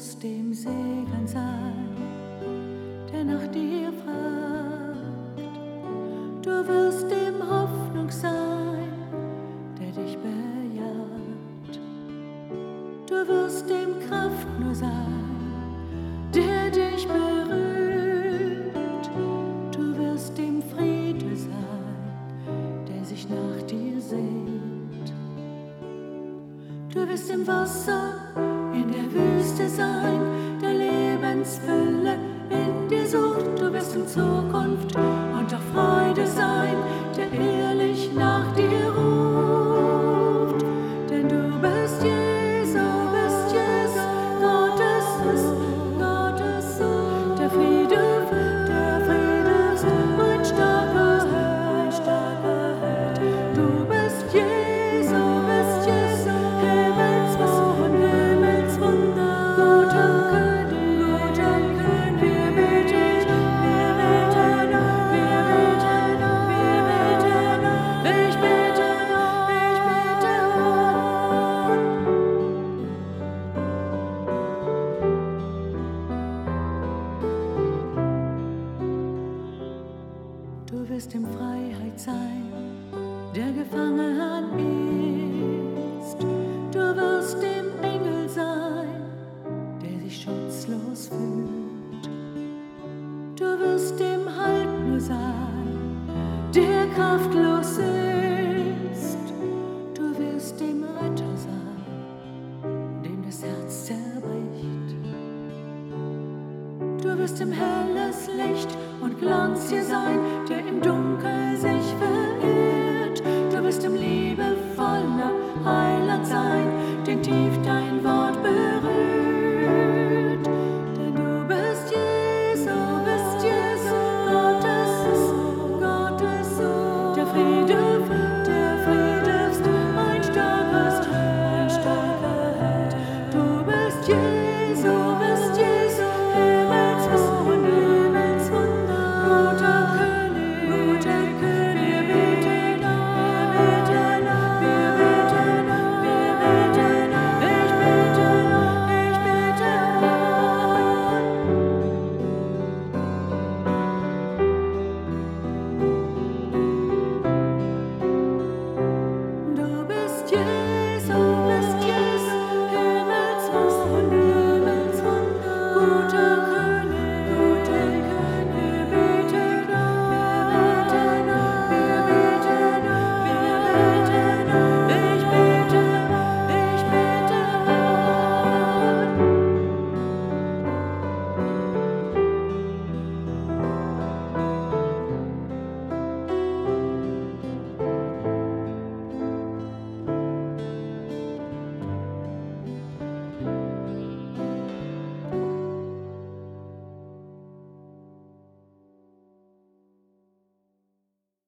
wirst dem Segen sein, der nach dir fragt. Du wirst dem Hoffnung sein, der dich bejaht. Du wirst dem Kraft nur sein, der dich berührt. Du wirst dem Friede sein, der sich nach dir sehnt. Du wirst im Wasser sein, der Lebensfülle in dir sucht. Du wirst in Zukunft und auch Freude wirst in Freiheit sein, der gefangen ist. Du wirst dem Engel sein, der sich schutzlos fühlt. Du wirst dem Halt nur sein, der kraftlos ist. Du wirst dem Retter Du wirst im helles Licht und Glanz hier sein, der im Dunkel sich verirrt. Du wirst im liebevoller Heiland sein, den tief dein.